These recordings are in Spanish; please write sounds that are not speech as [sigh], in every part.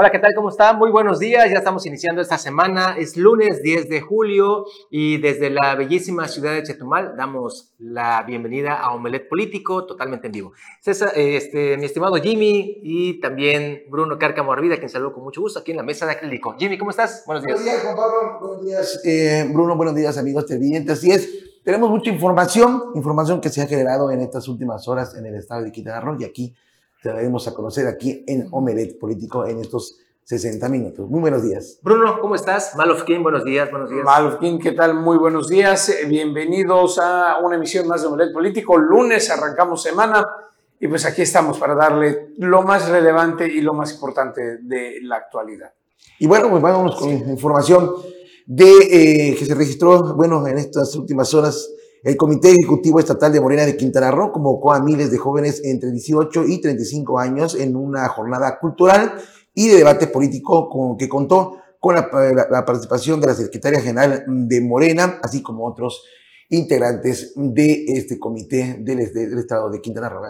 Hola, ¿qué tal? ¿Cómo están? Muy buenos días. Ya estamos iniciando esta semana. Es lunes 10 de julio y desde la bellísima ciudad de Chetumal damos la bienvenida a Omelet Político totalmente en vivo. César, este, mi estimado Jimmy y también Bruno Cárcamo Arvida, quien saludo con mucho gusto aquí en la mesa de acrílico. Jimmy, ¿cómo estás? Buenos días. Buenos días, Juan Pablo. Buenos días, eh, Bruno. Buenos días, amigos televidentes. Tenemos mucha información, información que se ha generado en estas últimas horas en el estado de Quintana Roo y aquí te daremos a conocer aquí en Omelet Político en estos 60 minutos. Muy buenos días. Bruno, ¿cómo estás? Malofkin, buenos días, buenos días. Malofkin, ¿qué tal? Muy buenos días. Eh, bienvenidos a una emisión más de Omelet Político. Lunes arrancamos semana y pues aquí estamos para darle lo más relevante y lo más importante de la actualidad. Y bueno, pues vamos con información de eh, que se registró, bueno, en estas últimas horas el Comité Ejecutivo Estatal de Morena de Quintana Roo convocó a miles de jóvenes entre 18 y 35 años en una jornada cultural y de debate político con, que contó con la, participación de la Secretaria General de Morena, así como otros integrantes de este comité del, del Estado de Quintana Roo.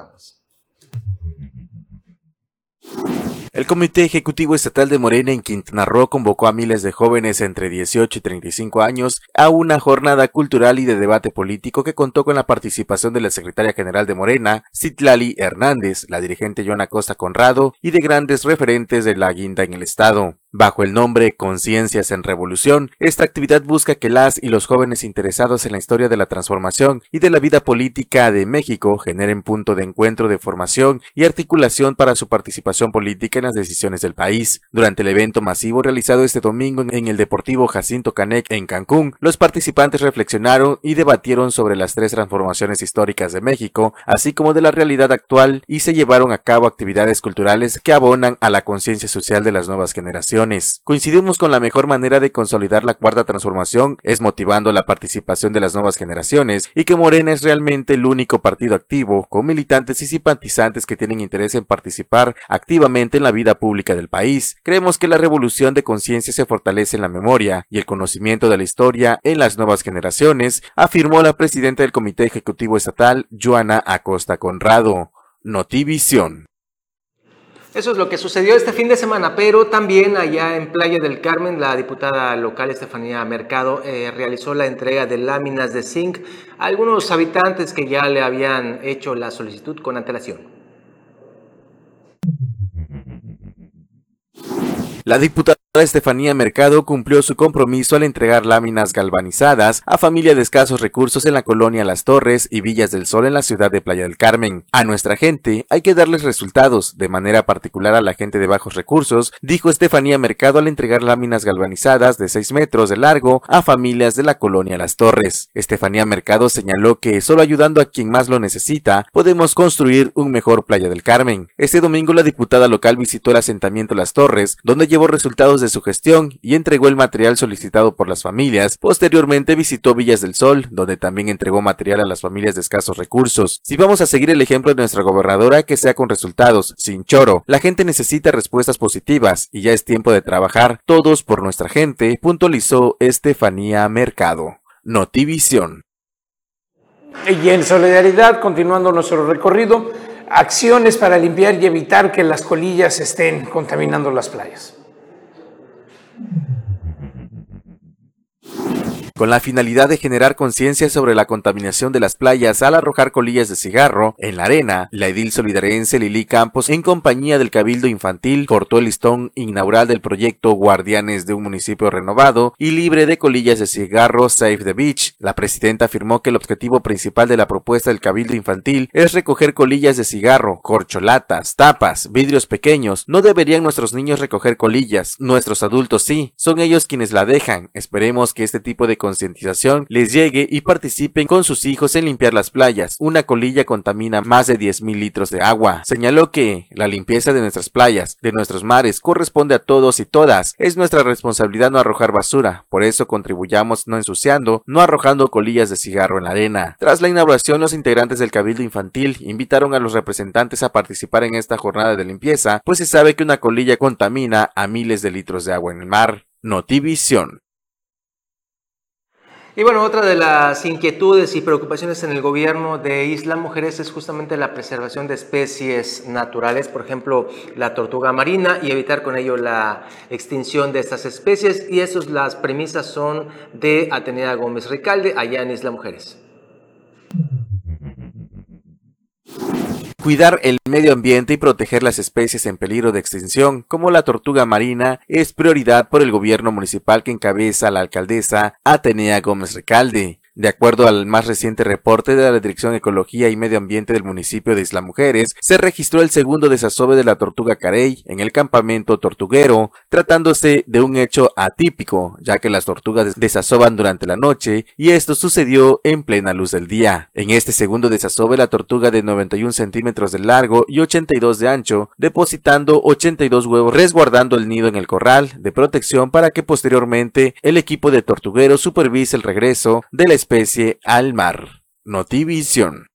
El Comité Ejecutivo Estatal de Morena en Quintana Roo convocó a miles de jóvenes entre 18 y 35 años a una jornada cultural y de debate político que contó con la participación de la secretaria general de Morena, Citlali Hernández, la dirigente Joana Costa Conrado y de grandes referentes de la guinda en el estado. Bajo el nombre Conciencias en Revolución, esta actividad busca que las y los jóvenes interesados en la historia de la transformación y de la vida política de México generen punto de encuentro de formación y articulación para su participación política en las decisiones del país. Durante el evento masivo realizado este domingo en el Deportivo Jacinto Canec en Cancún, los participantes reflexionaron y debatieron sobre las tres transformaciones históricas de México, así como de la realidad actual, y se llevaron a cabo actividades culturales que abonan a la conciencia social de las nuevas generaciones. Coincidimos con la mejor manera de consolidar la cuarta transformación es motivando la participación de las nuevas generaciones y que Morena es realmente el único partido activo con militantes y simpatizantes que tienen interés en participar activamente en la vida pública del país. Creemos que la revolución de conciencia se fortalece en la memoria y el conocimiento de la historia en las nuevas generaciones, afirmó la presidenta del Comité Ejecutivo Estatal, Joana Acosta Conrado. Notivisión. Eso es lo que sucedió este fin de semana, pero también allá en Playa del Carmen, la diputada local Estefanía Mercado eh, realizó la entrega de láminas de zinc a algunos habitantes que ya le habían hecho la solicitud con antelación. La diputada Estefanía Mercado cumplió su compromiso al entregar láminas galvanizadas a familias de escasos recursos en la colonia Las Torres y Villas del Sol en la ciudad de Playa del Carmen. A nuestra gente hay que darles resultados, de manera particular a la gente de bajos recursos, dijo Estefanía Mercado al entregar láminas galvanizadas de 6 metros de largo a familias de la colonia Las Torres. Estefanía Mercado señaló que solo ayudando a quien más lo necesita podemos construir un mejor Playa del Carmen. Este domingo la diputada local visitó el asentamiento Las Torres, donde llevó resultados de su gestión y entregó el material solicitado por las familias. Posteriormente visitó Villas del Sol, donde también entregó material a las familias de escasos recursos. Si vamos a seguir el ejemplo de nuestra gobernadora, que sea con resultados, sin choro. La gente necesita respuestas positivas y ya es tiempo de trabajar todos por nuestra gente, puntualizó Estefanía Mercado. Notivisión. Y en solidaridad, continuando nuestro recorrido, acciones para limpiar y evitar que las colillas estén contaminando las playas. Mm-hmm. Con la finalidad de generar conciencia sobre la contaminación de las playas al arrojar colillas de cigarro en la arena, la edil solidarense Lili Campos, en compañía del Cabildo Infantil, cortó el listón inaugural del proyecto Guardianes de un municipio renovado y libre de colillas de cigarro Save the Beach. La presidenta afirmó que el objetivo principal de la propuesta del Cabildo Infantil es recoger colillas de cigarro, corcholatas, tapas, vidrios pequeños. No deberían nuestros niños recoger colillas, nuestros adultos sí, son ellos quienes la dejan. Esperemos que este tipo de concientización les llegue y participen con sus hijos en limpiar las playas. Una colilla contamina más de 10.000 litros de agua. Señaló que la limpieza de nuestras playas, de nuestros mares, corresponde a todos y todas. Es nuestra responsabilidad no arrojar basura. Por eso contribuyamos no ensuciando, no arrojando colillas de cigarro en la arena. Tras la inauguración, los integrantes del Cabildo Infantil invitaron a los representantes a participar en esta jornada de limpieza, pues se sabe que una colilla contamina a miles de litros de agua en el mar. Notivisión. Y bueno, otra de las inquietudes y preocupaciones en el gobierno de Isla Mujeres es justamente la preservación de especies naturales, por ejemplo, la tortuga marina, y evitar con ello la extinción de estas especies. Y esas las premisas son de Atenea Gómez Ricalde, allá en Isla Mujeres. Cuidar el medio ambiente y proteger las especies en peligro de extinción, como la tortuga marina, es prioridad por el gobierno municipal que encabeza la alcaldesa Atenea Gómez Recalde. De acuerdo al más reciente reporte de la Dirección de Ecología y Medio Ambiente del municipio de Isla Mujeres, se registró el segundo desasove de la tortuga carey en el campamento tortuguero, tratándose de un hecho atípico, ya que las tortugas desasoban durante la noche y esto sucedió en plena luz del día. En este segundo desasove, la tortuga de 91 centímetros de largo y 82 de ancho, depositando 82 huevos, resguardando el nido en el corral de protección para que posteriormente el equipo de tortugueros supervise el regreso de la al mar. Notivisión.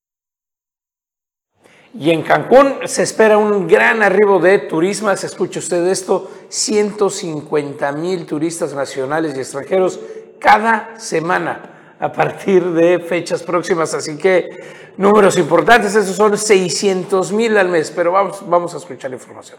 Y en Cancún se espera un gran arribo de turismas. Escuche usted esto, 150 mil turistas nacionales y extranjeros cada semana a partir de fechas próximas. Así que números importantes, esos son 600 mil al mes. Pero vamos, vamos a escuchar la información.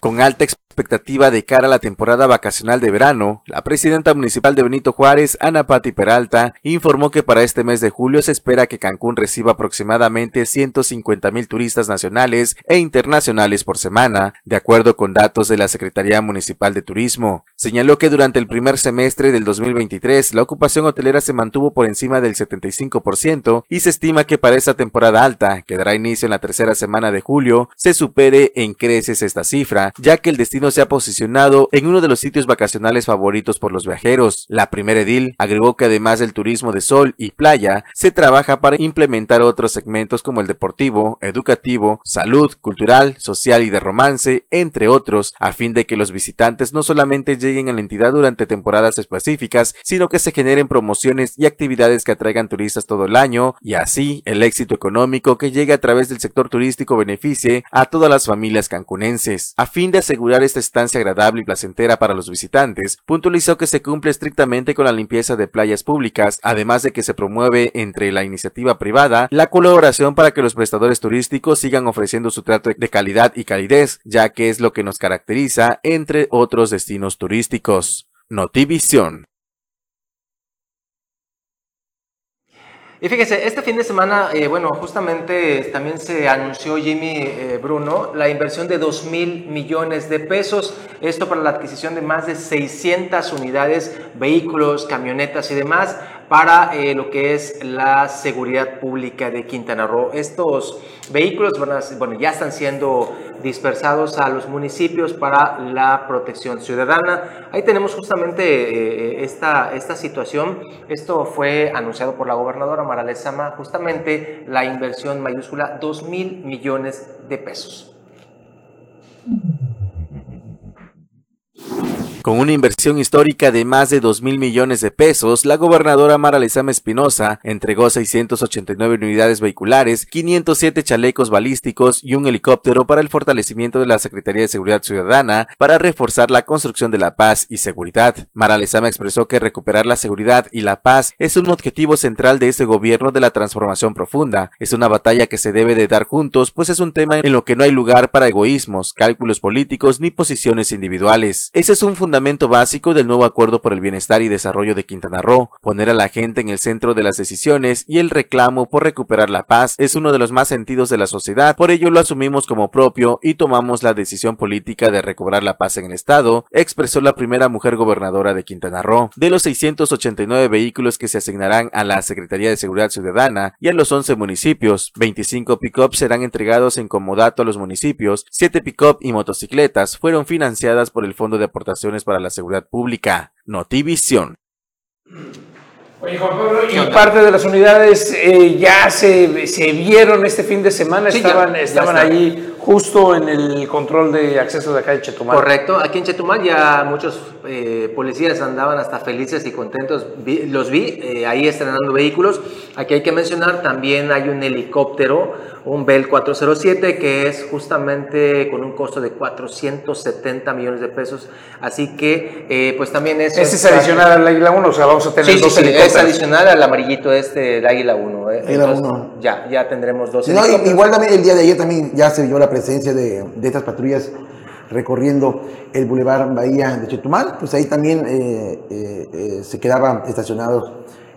Con alta expectativa de cara a la temporada vacacional de verano, la presidenta municipal de Benito Juárez, Ana Pati Peralta, informó que para este mes de julio se espera que Cancún reciba aproximadamente 150 mil turistas nacionales e internacionales por semana, de acuerdo con datos de la Secretaría Municipal de Turismo. Señaló que durante el primer semestre del 2023 la ocupación hotelera se mantuvo por encima del 75% y se estima que para esta temporada alta, que dará inicio en la tercera semana de julio, se supere en creces esta cifra, ya que el destino se ha posicionado en uno de los sitios vacacionales favoritos por los viajeros. La primera edil agregó que además del turismo de sol y playa, se trabaja para implementar otros segmentos como el deportivo, educativo, salud, cultural, social y de romance, entre otros, a fin de que los visitantes no solamente lleguen a la entidad durante temporadas específicas, sino que se generen promociones y actividades que atraigan turistas todo el año y así el éxito económico que llegue a través del sector turístico beneficie a todas las familias cancunenses. A fin de asegurar este estancia agradable y placentera para los visitantes, puntualizó que se cumple estrictamente con la limpieza de playas públicas, además de que se promueve entre la iniciativa privada la colaboración para que los prestadores turísticos sigan ofreciendo su trato de calidad y calidez, ya que es lo que nos caracteriza entre otros destinos turísticos. Notivisión. Y fíjese, este fin de semana, eh, bueno, justamente también se anunció Jimmy eh, Bruno la inversión de 2 mil millones de pesos, esto para la adquisición de más de 600 unidades, vehículos, camionetas y demás para eh, lo que es la seguridad pública de Quintana Roo. Estos vehículos bueno, ya están siendo dispersados a los municipios para la protección ciudadana. Ahí tenemos justamente eh, esta, esta situación. Esto fue anunciado por la gobernadora Mara Lezama, justamente la inversión mayúscula 2 mil millones de pesos. Con una inversión histórica de más de 2 mil millones de pesos, la gobernadora Mara Lezama Espinosa entregó 689 unidades vehiculares, 507 chalecos balísticos y un helicóptero para el fortalecimiento de la Secretaría de Seguridad Ciudadana para reforzar la construcción de la paz y seguridad. Mara Lezama expresó que recuperar la seguridad y la paz es un objetivo central de este gobierno de la transformación profunda. Es una batalla que se debe de dar juntos, pues es un tema en lo que no hay lugar para egoísmos, cálculos políticos ni posiciones individuales. Ese es un fundamento fundamento básico del nuevo acuerdo por el bienestar y desarrollo de Quintana Roo. Poner a la gente en el centro de las decisiones y el reclamo por recuperar la paz es uno de los más sentidos de la sociedad, por ello lo asumimos como propio y tomamos la decisión política de recobrar la paz en el estado, expresó la primera mujer gobernadora de Quintana Roo. De los 689 vehículos que se asignarán a la Secretaría de Seguridad Ciudadana y a los 11 municipios, 25 pick-ups serán entregados en comodato a los municipios, 7 pick-up y motocicletas fueron financiadas por el Fondo de Aportaciones para la Seguridad Pública, Notivisión. Oye, Juan Pablo, y parte de las unidades eh, ya se, se, vieron este fin de semana, estaban, estaban allí justo en el control de acceso de acá de Chetumal. Correcto, aquí en Chetumal ya muchos eh, policías andaban hasta felices y contentos, los vi eh, ahí estrenando vehículos. Aquí hay que mencionar también hay un helicóptero, un Bell 407, que es justamente con un costo de 470 millones de pesos. Así que, eh, pues también es. ¿Ese es adicional al Águila 1? O sea, vamos a tener dos helicópteros. Es adicional al amarillito este, el Águila 1. Águila 1. Ya, ya tendremos dos helicópteros. igual también el día de ayer también ya se vio la presencia de, estas patrullas recorriendo el Boulevard Bahía de Chetumal, pues ahí también eh, eh, eh, se quedaban estacionados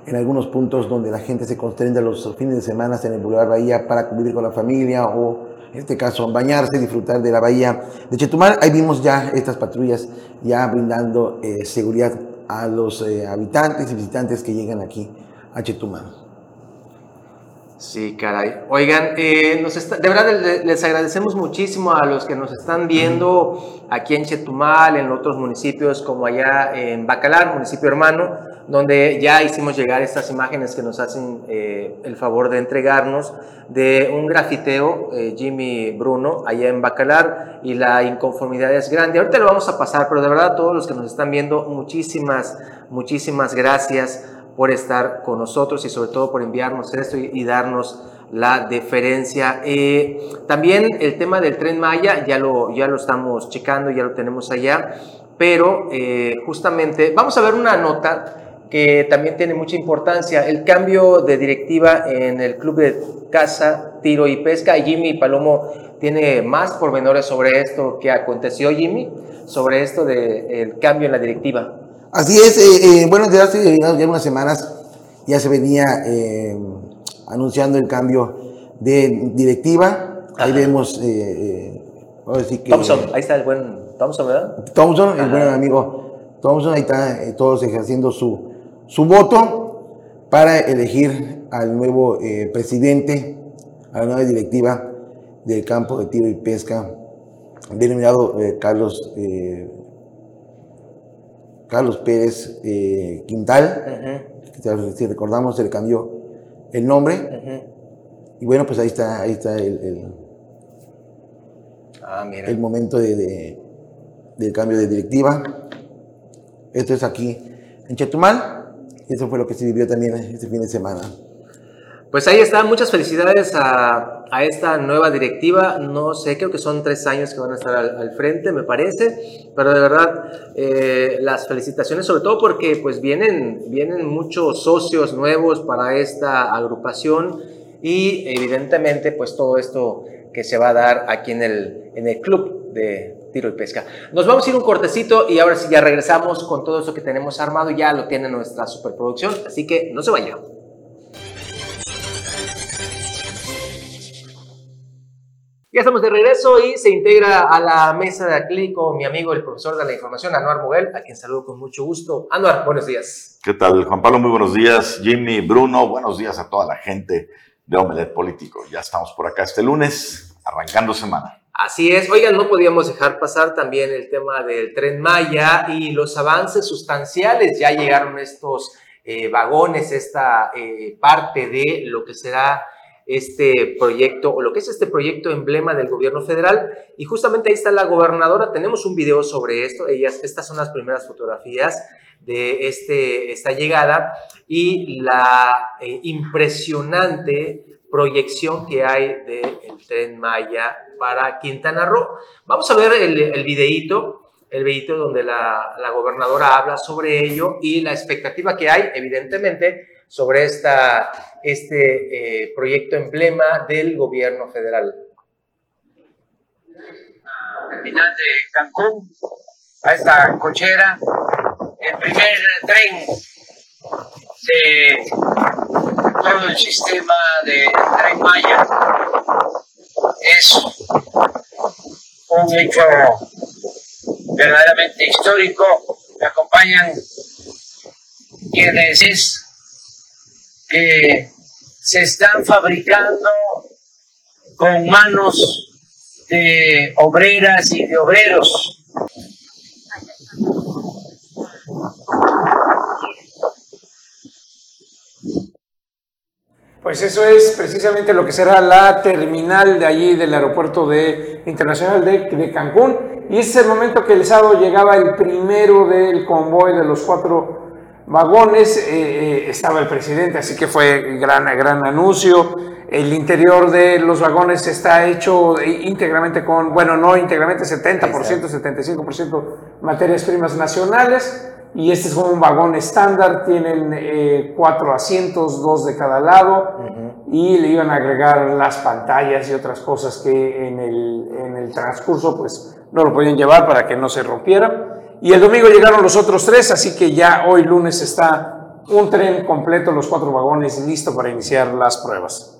en algunos puntos donde la gente se concentra los fines de semana en el Boulevard Bahía para convivir con la familia o en este caso bañarse, disfrutar de la bahía de Chetumal. Ahí vimos ya estas patrullas ya brindando seguridad a los habitantes y visitantes que llegan aquí a Chetumal. Sí, caray. Oigan, eh, nos de verdad les agradecemos muchísimo a los que nos están viendo aquí en Chetumal, en otros municipios como allá en Bacalar, municipio hermano, donde ya hicimos llegar estas imágenes que nos hacen eh, el favor de entregarnos de un grafiteo, eh, Jimmy Bruno, allá en Bacalar, y la inconformidad es grande. Ahorita lo vamos a pasar, pero de verdad todos los que nos están viendo, muchísimas, muchísimas gracias por estar con nosotros y sobre todo por enviarnos esto y, darnos la deferencia. Eh, también el tema del tren Maya, ya lo, ya lo estamos checando, ya lo tenemos allá, pero eh, justamente vamos a ver una nota que también tiene mucha importancia, el cambio de directiva en el Club de Caza, Tiro y Pesca. Jimmy Palomo tiene más pormenores sobre esto que aconteció, Jimmy, sobre esto del cambio en la directiva. Así es, eh, eh, bueno, desde hace ya unas semanas ya se venía eh, anunciando el cambio de directiva. Ahí vemos, decir que... Thompson, ahí está el buen Thompson, ¿verdad? Thompson, el buen amigo Thompson, ahí está todos ejerciendo su, su voto para elegir al nuevo presidente, a la nueva directiva del campo de tiro y pesca, denominado Carlos Carlos Pérez eh, Quintal, si recordamos se le cambió el nombre. Y bueno, pues ahí está, ahí está el, ah, el momento de, del cambio de directiva. Esto es aquí en Chetumal. Y eso fue lo que se vivió también este fin de semana. Pues ahí está, muchas felicidades a, esta nueva directiva. No sé, creo que son tres años que van a estar al, frente, me parece, pero de verdad eh, las felicitaciones, sobre todo porque pues vienen, vienen muchos socios nuevos para esta agrupación y evidentemente pues todo esto que se va a dar aquí en el, en el club de tiro y pesca. Nos vamos a ir un cortecito y ahora sí ya regresamos con todo eso que tenemos armado, ya lo tiene nuestra superproducción, así que no se vayan. Ya estamos de regreso y se integra a la mesa de Aclínico mi amigo, el profesor de la información, Anuar Moguel, a quien saludo con mucho gusto. Anuar, buenos días. ¿Qué tal, Juan Pablo? Muy buenos días. Jimmy, Bruno, buenos días a toda la gente de Omelet Político. Ya estamos por acá este lunes, arrancando semana. Así es. Oigan, no podíamos dejar pasar también el tema del tren Maya y los avances sustanciales. Ya llegaron estos eh, vagones, esta eh, parte de lo que será este proyecto o lo que es este proyecto emblema del gobierno federal. Y justamente ahí está la gobernadora. Tenemos un video sobre esto. Ellas, estas son las primeras fotografías de este, esta llegada y la eh, impresionante proyección que hay del tren Maya para Quintana Roo. Vamos a ver el, el videíto, el videíto donde la gobernadora habla sobre ello y la expectativa que hay, evidentemente, sobre esta, este eh, proyecto emblema del gobierno federal. Terminal de Cancún, a esta cochera, el primer tren de todo el sistema de tren Maya. Es un hecho verdaderamente histórico. Me acompañan quienes es que se están fabricando con manos de obreras y de obreros. Pues eso es precisamente lo que será la terminal de allí del aeropuerto de Internacional de, de Cancún. Y es el momento que el sábado llegaba el primero del convoy de los cuatro vagones. Eh, eh, estaba el presidente, así que fue gran, gran anuncio. El interior de los vagones está hecho íntegramente con, bueno, no íntegramente, 70%, 75% materias primas nacionales. Y este es un vagón estándar, tienen eh, cuatro asientos, dos de cada lado, y le iban a agregar las pantallas y otras cosas que en el, en el transcurso pues no lo podían llevar para que no se rompiera. Y el domingo llegaron los otros tres, así que ya hoy lunes está un tren completo, los cuatro vagones, listo para iniciar las pruebas.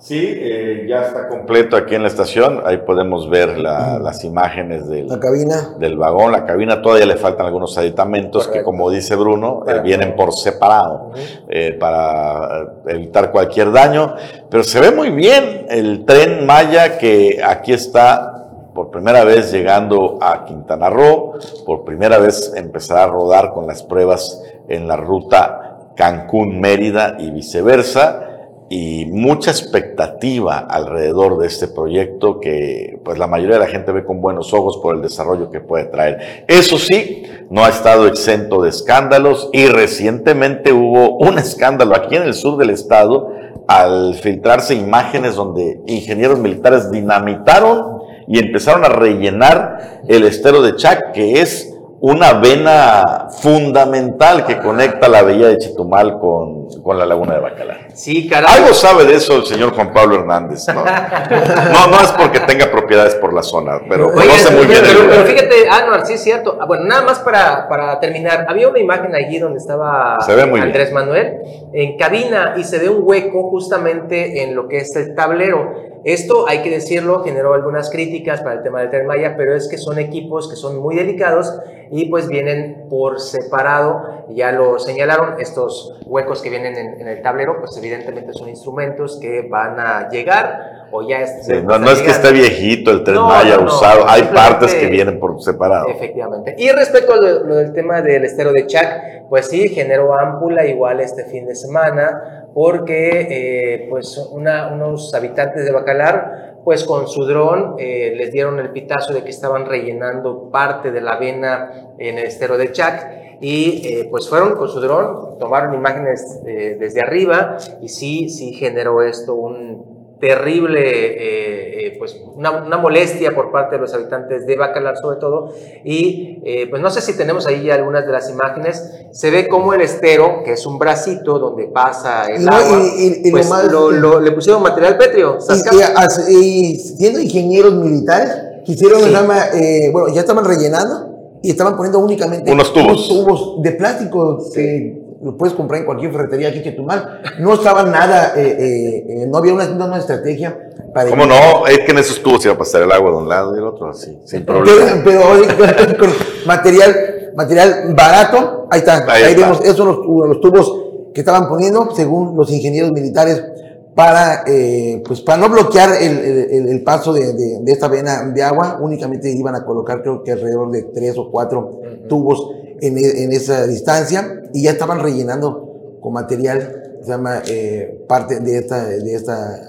Sí, eh, ya está completo aquí en la estación. Ahí podemos ver las imágenes del, La cabina. del vagón. La cabina todavía le faltan algunos aditamentos que, como dice Bruno, eh, vienen por separado eh, para evitar cualquier daño. Pero se ve muy bien el tren Maya que aquí está por primera vez llegando a Quintana Roo, por primera vez empezará a rodar con las pruebas en la ruta Cancún-Mérida y viceversa y mucha expectativa alrededor de este proyecto que pues la mayoría de la gente ve con buenos ojos por el desarrollo que puede traer. Eso sí, no ha estado exento de escándalos y recientemente hubo un escándalo aquí en el sur del estado al filtrarse imágenes donde ingenieros militares dinamitaron y empezaron a rellenar el estero de Chac, que es una vena fundamental que conecta la bahía de Chetumal con, con la laguna de Bacalar. Sí, caray. Algo sabe de eso el señor Juan Pablo Hernández, ¿no? [laughs] No, no es porque tenga propiedades por la zona, pero Oye, conoce muy bien el pero, pero fíjate, Anuar, sí es cierto. Ah, Bueno, nada más para, para terminar. Había una imagen allí donde estaba bien. Andrés Manuel en cabina y se ve un hueco justamente en lo que es el tablero. Esto, hay que decirlo, generó algunas críticas para el tema del Tren Maya, pero es que son equipos que son muy delicados y pues vienen por separado. Ya lo señalaron, estos huecos que vienen en, en el tablero, pues evidentemente son instrumentos que van a llegar o ya es- Sí, no, es que esté viejito el tren No, Maya no, usado, hay partes que vienen por separado. Efectivamente. Y respecto a lo, lo del tema del estero de Chac, pues sí, generó ámpula igual este fin de semana, porque eh, pues una- unos habitantes de Bacalar, pues con su dron eh, les dieron el pitazo de que estaban rellenando parte de la avena en el estero de Chac. Y eh, pues fueron con su dron, tomaron imágenes eh, desde arriba y sí, sí generó esto un terrible, eh, eh, pues una, una molestia por parte de los habitantes de Bacalar sobre todo. Y eh, pues no sé si tenemos ahí ya algunas de las imágenes. Se ve como el estero, que es un bracito donde pasa el no, agua, y- y- y lo pues más- lo- lo- le pusieron material pétreo. Y, siendo ingenieros militares, quisieron, Sí. eh, bueno, ya estaban rellenando y estaban poniendo únicamente Unos tubos. tubos de plástico que lo puedes comprar en cualquier ferretería aquí en Chetumal. No estaba nada, eh, eh, eh, no había una, una estrategia para... ¿Cómo no? Es que en esos tubos iba a pasar el agua de un lado y del otro, así, sin Pero, problema. pero oye, con, con material, material barato, ahí está, Ahí ahí, está. vemos, esos son los, tubos- los tubos que estaban poniendo, según los ingenieros militares, para, eh, pues para no bloquear el, el- el- el paso de, de- de esta vena de agua, únicamente iban a colocar creo que alrededor de tres o cuatro tubos en, e- en esa distancia y ya estaban rellenando con material, se llama, eh, parte de esta, de esta,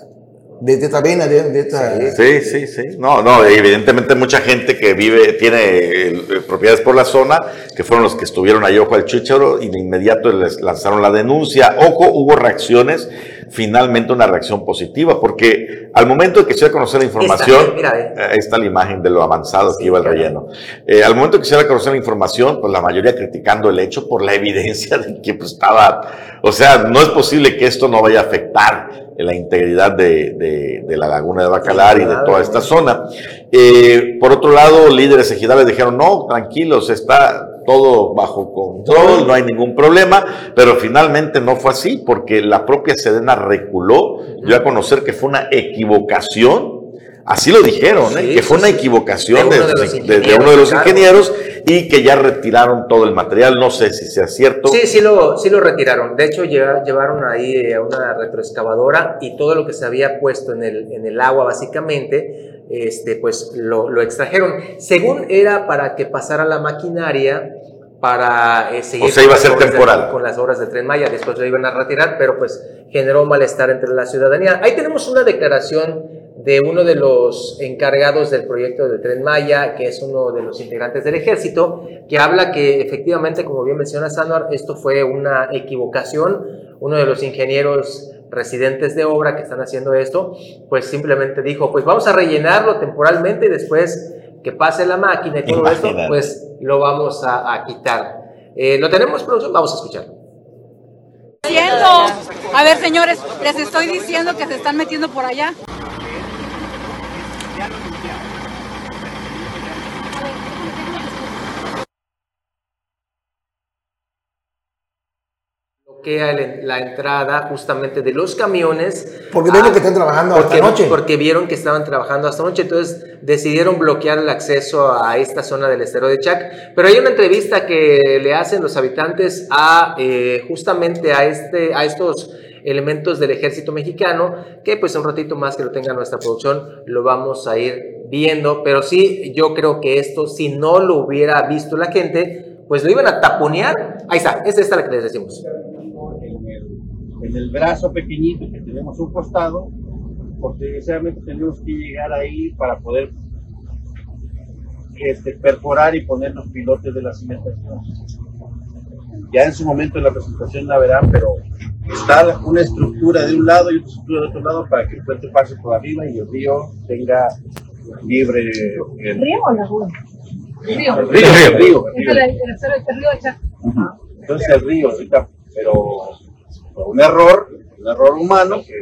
de, esta vena, de, de esta... Sí, sí, sí. No, no, evidentemente mucha gente que vive, tiene eh, propiedades por la zona, que fueron los que estuvieron ahí ojo al chícharo y de inmediato les lanzaron la denuncia. Ojo, hubo reacciones, finalmente una reacción positiva, porque al momento de que se iba a conocer la información, Esta, mira, eh, ahí está la imagen de lo avanzado que iba el relleno. Eh, al momento que se a conocer la información, pues la mayoría criticando el hecho por la [laughs] evidencia de que pues, estaba, o sea, no es posible que esto no vaya a afectar la integridad de, de- de la laguna de Bacalar y de toda esta zona. Eh, por otro lado, líderes ejidales dijeron, no, tranquilos, está todo bajo control, no hay ningún problema, pero finalmente no fue así porque la propia Sedena reculó, dio a conocer que fue una equivocación, así lo dijeron, ¿eh? Sí, que fue una equivocación De uno de los de ingenieros, uno de los claro. ingenieros y que ya retiraron todo el material, no sé si sea cierto. Sí, sí lo, sí lo retiraron. De hecho, lleva- llevaron ahí eh, a una retroexcavadora y todo lo que se había puesto en el, en el agua, básicamente, este, pues lo, lo extrajeron. Según era para que pasara la maquinaria para eh, seguir O sea, iba a ser de- temporal. con las obras de Tren Maya. Después lo iban a retirar, pero pues generó malestar entre la ciudadanía. Ahí tenemos una declaración de uno de los encargados del proyecto del Tren Maya, que es uno de los integrantes del ejército, que habla que efectivamente, como bien menciona Sanuar, esto fue una equivocación. Uno de los ingenieros residentes de obra que están haciendo esto, pues simplemente dijo, pues vamos a rellenarlo temporalmente y después que pase la máquina y todo esto, pues lo vamos a, quitar. Eh, ¿Lo tenemos, producción? Vamos a escuchar. A ver, señores, les estoy diciendo que se están metiendo por allá. La entrada justamente de los camiones. Porque vieron que están trabajando porque, hasta noche. Porque vieron que estaban trabajando hasta noche, entonces decidieron bloquear el acceso a esta zona del estero de Chac. Pero hay una entrevista que le hacen los habitantes a eh, justamente a, este, a estos elementos del ejército mexicano, que pues un ratito más que lo tenga nuestra producción lo vamos a ir viendo, pero sí, yo creo que esto, si no lo hubiera visto la gente, pues lo iban a taponear. Ahí está, es esta la que les decimos en el brazo pequeñito que tenemos un costado, porque necesariamente tenemos que llegar ahí para poder este, perforar y poner los pilotes de la cimentación. Ya en su momento en la presentación la verán, pero está una estructura de un lado y otra estructura de otro lado para que el puente pase por arriba y el río tenga libre. El... ¿Río o laguna? Río. El río, el río. Entonces el río, ahorita, pero un error, un error humano, que,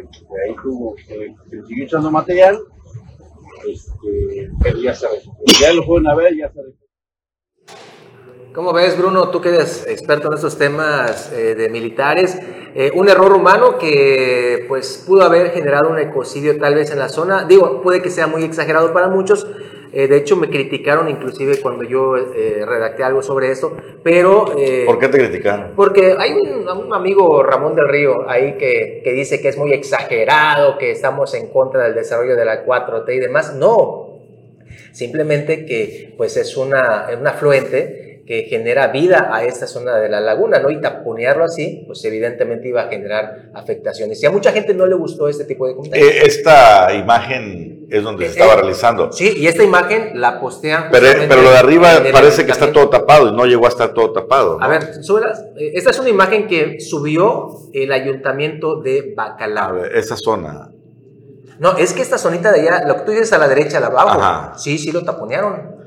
ahí tuvo que, siguió echando material, este, pero ya se Ya lo pueden ver, ya se ¿Cómo ves, Bruno? Tú que eres experto en estos temas eh, de militares, eh, un error humano que pues pudo haber generado un ecocidio tal vez en la zona. Digo, puede que sea muy exagerado para muchos, eh, de hecho, me criticaron inclusive cuando yo eh, redacté algo sobre esto, pero... Eh, ¿Por qué te criticaron? Porque hay un, amigo, Ramón del Río, ahí que, que, dice que es muy exagerado, que estamos en contra del desarrollo de la 4T y demás. No, simplemente que pues es una, un afluente que genera vida a esta zona de la laguna, ¿no? Y taponearlo así, pues evidentemente iba a generar afectaciones. Y a mucha gente no le gustó este tipo de comentarios. Eh, esta imagen es donde se estaba eh, realizando. Sí, y esta imagen la postean. Pero, pero lo de arriba parece que está todo tapado y no llegó a estar todo tapado. A ver, súbelas. Eh, esta es una imagen que subió el ayuntamiento de Bacalao. A ver, esa zona. No, es que esta zonita de allá, lo que tú dices a la derecha, la abajo, sí, sí lo taponearon.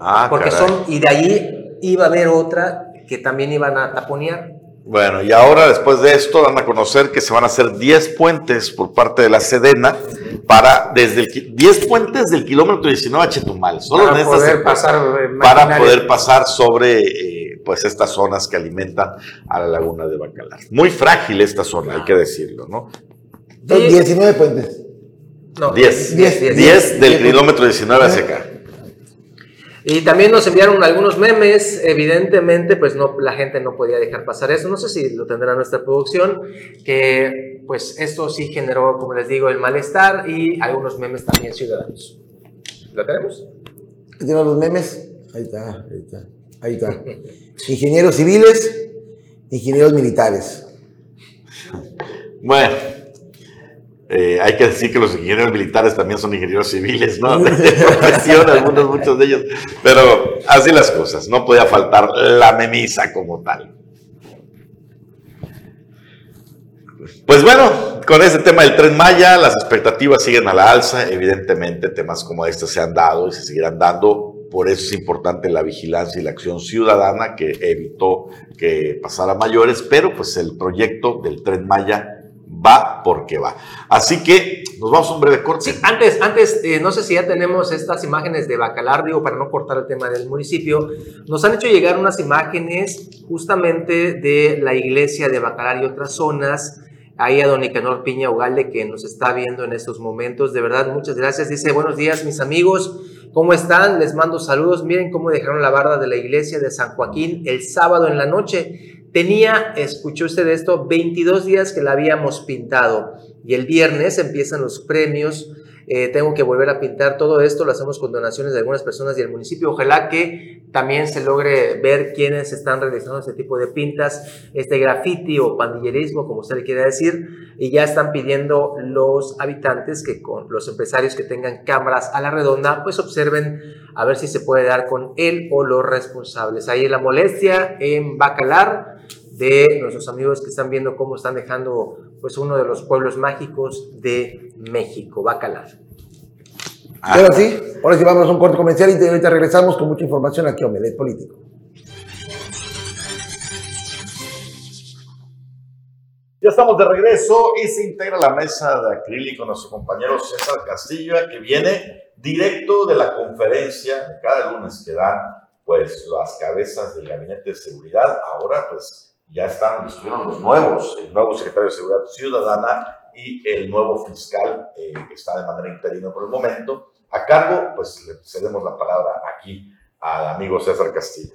Ah, Porque son, y de ahí iba a haber otra que también iban a taponear. Bueno, y ahora después de esto van a conocer que se van a hacer 10 puentes por parte de la Sedena para desde el 10 puentes del kilómetro 19 a Chetumal, solo para poder pasar eh, para poder pasar sobre eh, pues estas zonas que alimentan a la laguna de Bacalar. Muy frágil esta zona, hay que decirlo, ¿no? 19 puentes. No, 10. 10, 10 del kilómetro 19 hacia acá. Y también nos enviaron algunos memes, evidentemente, pues no, la gente no podía dejar pasar eso, no sé si lo tendrá nuestra producción, que pues esto sí generó, como les digo, el malestar y algunos memes también ciudadanos. ¿Lo tenemos? ¿Tenemos los memes? Ahí está, ahí está, ahí está. Ingenieros civiles, ingenieros militares. Bueno, eh, hay que decir que los ingenieros militares también son ingenieros civiles, ¿no? [laughs] De profesión, algunos, muchos de ellos. Pero así las cosas, no podía faltar la memisa como tal. Pues bueno, con este tema del tren Maya, las expectativas siguen a la alza. Evidentemente, temas como este se han dado y se seguirán dando. Por eso es importante la vigilancia y la acción ciudadana que evitó que pasara mayores, pero pues el proyecto del tren Maya va porque va. Así que nos vamos a un breve corte. Sí, antes, antes eh, no sé si ya tenemos estas imágenes de Bacalar, digo, para no cortar el tema del municipio. Nos han hecho llegar unas imágenes justamente de la iglesia de Bacalar y otras zonas. Ahí a don Nicanor Piña Ugalde que nos está viendo en estos momentos. De verdad, muchas gracias. Dice, buenos días mis amigos. ¿Cómo están? Les mando saludos. Miren cómo dejaron la barda de la iglesia de San Joaquín el sábado en la noche. Tenía, escuchó usted esto, 22 días que la habíamos pintado y el viernes empiezan los premios eh, tengo que volver a pintar todo esto, lo hacemos con donaciones de algunas personas y el municipio. Ojalá que también se logre ver quiénes están realizando este tipo de pintas, este graffiti o pandillerismo, como usted le quiera decir, y ya están pidiendo los habitantes que con los empresarios que tengan cámaras a la redonda, pues observen a ver si se puede dar con él o los responsables. Ahí la molestia en Bacalar de nuestros amigos que están viendo cómo están dejando pues uno de los pueblos mágicos de México, Bacalar. Ahora sí, ahora sí vamos a un corte comercial y ahorita regresamos con mucha información aquí a Omelet Político. Ya estamos de regreso y se integra la mesa de acrílico nuestro compañero César Castillo, que viene directo de la conferencia cada lunes que dan pues las cabezas del gabinete de seguridad. Ahora pues ya están, estuvieron los nuevos, el nuevo secretario de Seguridad Ciudadana y el nuevo fiscal eh, que está de manera interina por el momento. A cargo, pues le cedemos la palabra aquí al amigo César Castillo.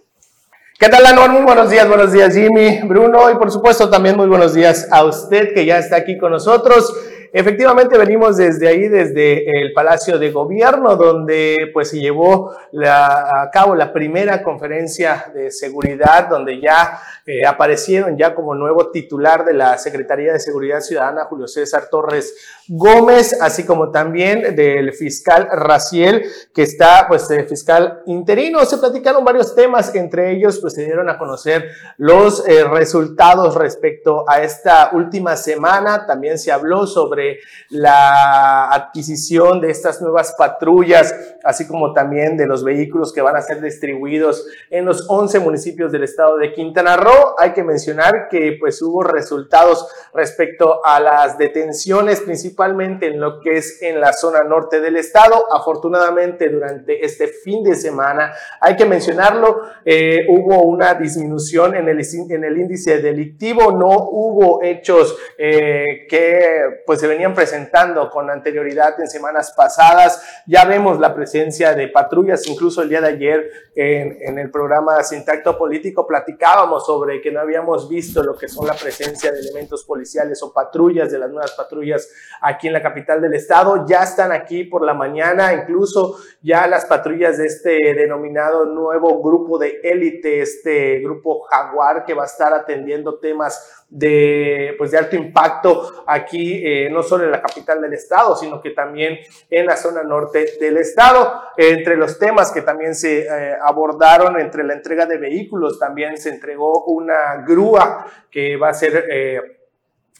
¿Qué tal, Anuar? Muy buenos días, buenos días, Jimmy, Bruno, y por supuesto también muy buenos días a usted que ya está aquí con nosotros. Efectivamente, venimos desde ahí, desde el Palacio de Gobierno, donde pues se llevó a cabo la primera conferencia de seguridad, donde ya eh, aparecieron ya como nuevo titular de la Secretaría de Seguridad Ciudadana, Julio César Torres Gómez, así como también del fiscal Raciel, que está pues de fiscal interino. Se platicaron varios temas, entre ellos pues se dieron a conocer los eh, resultados respecto a esta última semana. También se habló sobre la adquisición de estas nuevas patrullas, así como también de los vehículos que van a ser distribuidos en los 11 municipios del estado de Quintana Roo. Hay que mencionar que pues hubo resultados respecto a las detenciones, principalmente en lo que es en la zona norte del estado. Afortunadamente, durante este fin de semana, hay que mencionarlo, eh, hubo una disminución en el, índice delictivo, no hubo hechos eh, que pues se venían presentando con anterioridad en semanas pasadas. Ya vemos la presencia de patrullas, incluso el día de ayer en, el programa Sintacto Político platicábamos sobre que no habíamos visto lo que son la presencia de elementos policiales o patrullas de las nuevas patrullas aquí en la capital del estado. Ya están aquí por la mañana, incluso ya las patrullas de este denominado nuevo grupo de élite, este grupo Jaguar que va a estar atendiendo temas de, pues de alto impacto aquí, eh, no solo en la capital del estado, sino que también en la zona norte del estado. Entre los temas que también se eh, abordaron, entre la entrega de vehículos, también se entregó una grúa que va a ser... Eh,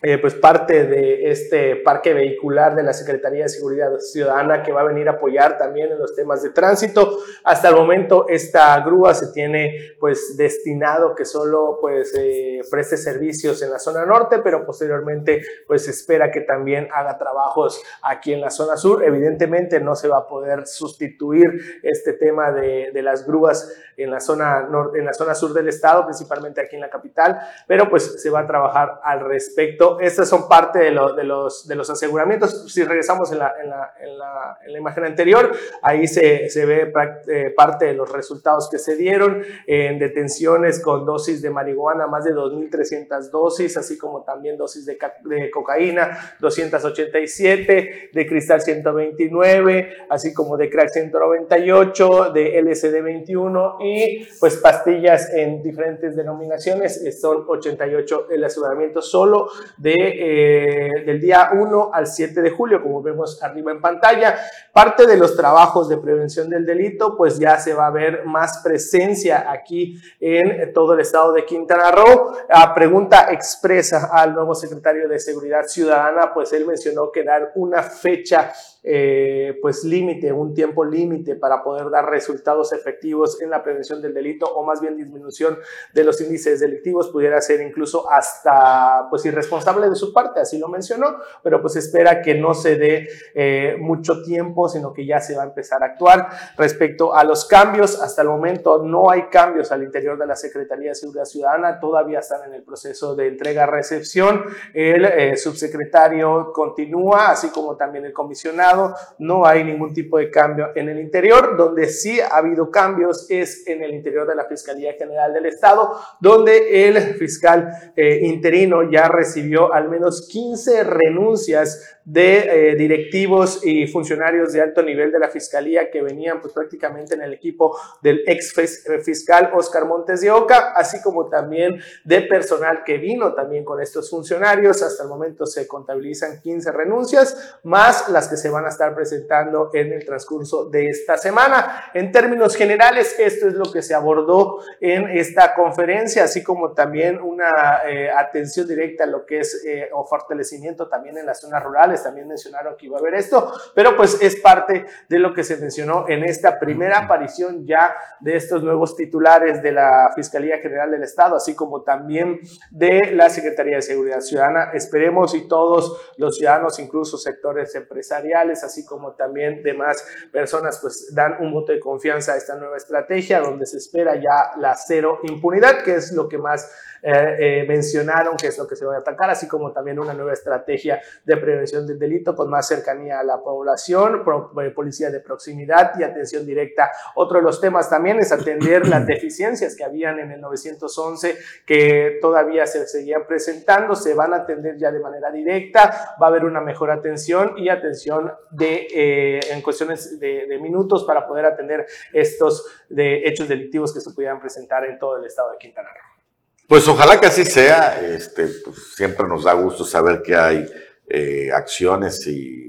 eh, pues parte de este parque vehicular de la Secretaría de Seguridad Ciudadana que va a venir a apoyar también en los temas de tránsito. Hasta el momento esta grúa se tiene pues destinado que solo pues eh, preste servicios en la zona norte, pero posteriormente pues espera que también haga trabajos aquí en la zona sur. Evidentemente no se va a poder sustituir este tema de, de las grúas en la, zona en la zona sur del estado, principalmente aquí en la capital, pero pues se va a trabajar al respecto estas son parte de, de, los, de los aseguramientos. Si regresamos en la, en la, en la, en la imagen anterior, ahí se, se ve eh, parte de los resultados que se dieron en detenciones con dosis de marihuana, más de 2.300 dosis, así como también dosis de, de cocaína, 287, de cristal 129, así como de crack 198, de LSD 21 y pues pastillas en diferentes denominaciones, son 88 el aseguramiento solo de, eh, del día 1 al 7 de julio, como vemos arriba en pantalla. Parte de los trabajos de prevención del delito, pues ya se va a ver más presencia aquí en todo el estado de Quintana Roo. A pregunta expresa al nuevo secretario de Seguridad Ciudadana, pues él mencionó que dar una fecha eh, pues límite, un tiempo límite para poder dar resultados efectivos en la prevención del delito o más bien disminución de los índices delictivos pudiera ser incluso hasta pues irresponsable de su parte, así lo mencionó, pero pues espera que no se dé eh, mucho tiempo, sino que ya se va a empezar a actuar. Respecto a los cambios, hasta el momento no hay cambios al interior de la Secretaría de Seguridad Ciudadana, todavía están en el proceso de entrega-recepción, el eh, subsecretario continúa, así como también el comisionado no hay ningún tipo de cambio en el interior. Donde sí ha habido cambios es en el interior de la Fiscalía General del Estado, donde el fiscal eh, interino ya recibió al menos 15 renuncias de eh, directivos y funcionarios de alto nivel de la Fiscalía que venían pues prácticamente en el equipo del ex fiscal Oscar Montes de Oca, así como también de personal que vino también con estos funcionarios. Hasta el momento se contabilizan 15 renuncias, más las que se van a estar presentando en el transcurso de esta semana. En términos generales, esto es lo que se abordó en esta conferencia, así como también una eh, atención directa a lo que es eh, o fortalecimiento también en las zonas rurales. También mencionaron que iba a haber esto, pero pues es parte de lo que se mencionó en esta primera aparición ya de estos nuevos titulares de la Fiscalía General del Estado, así como también de la Secretaría de Seguridad Ciudadana. Esperemos y todos los ciudadanos, incluso sectores empresariales, así como también demás personas, pues dan un voto de confianza a esta nueva estrategia donde se espera ya la cero impunidad, que es lo que más eh, eh, mencionaron que es lo que se va a atacar, así como también una nueva estrategia de prevención del delito con más cercanía a la población, eh, policía de proximidad y atención directa. Otro de los temas también es atender las [coughs] deficiencias que habían en el 911 que todavía se seguían presentando, se van a atender ya de manera directa, va a haber una mejor atención y atención de, en cuestiones de, de, minutos para poder atender estos de hechos delictivos que se pudieran presentar en todo el estado de Quintana Roo. Pues ojalá que así sea. Este, pues, siempre nos da gusto saber que hay eh, acciones y,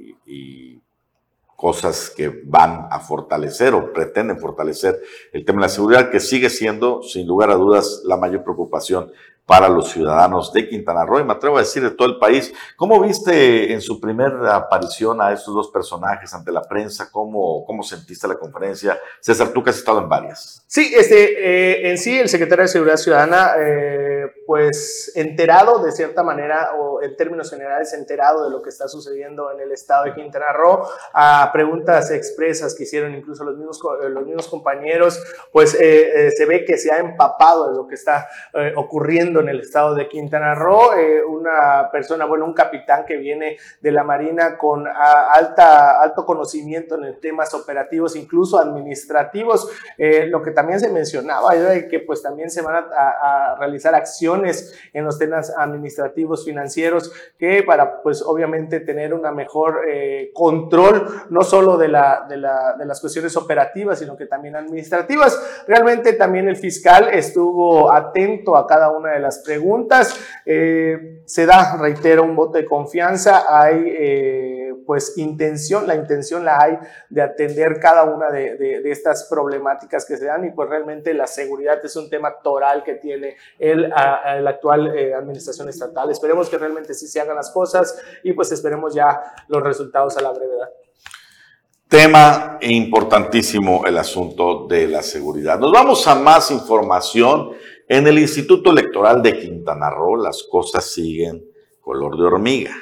cosas que van a fortalecer o pretenden fortalecer el tema de la seguridad, que sigue siendo, sin lugar a dudas, la mayor preocupación para los ciudadanos de Quintana Roo y me atrevo a decir de todo el país. ¿Cómo viste en su primera aparición a estos dos personajes ante la prensa? ¿Cómo, cómo sentiste la conferencia? César, tú que has estado en varias. Sí, este, eh, en sí el secretario de Seguridad Ciudadana, eh, pues enterado de cierta manera, o en términos generales enterado de lo que está sucediendo en el estado de Quintana Roo, a preguntas expresas que hicieron incluso los mismos, los mismos compañeros, pues eh, se ve que se ha empapado de lo que está ocurriendo en el estado de Quintana Roo, eh, una persona, bueno, un capitán que viene de la Marina con alta, alto conocimiento en temas operativos, incluso administrativos, eh, lo que también se mencionaba era que pues también se van a, realizar acciones en los temas administrativos, financieros, que para pues obviamente tener una mejor eh, control, no solo de, la, de, la, de las cuestiones operativas, sino que también administrativas. Realmente también el fiscal estuvo atento a cada una de las preguntas. Eh, se da, reitero, un voto de confianza. Hay eh, pues intención, la intención la hay de atender cada una de, estas problemáticas que se dan y pues realmente la seguridad es un tema toral que tiene el, la actual eh, administración estatal. Esperemos que realmente sí se hagan las cosas y pues esperemos ya los resultados a la brevedad. Tema importantísimo el asunto de la seguridad. Nos vamos a más información. En el Instituto Electoral de Quintana Roo las cosas siguen color de hormiga.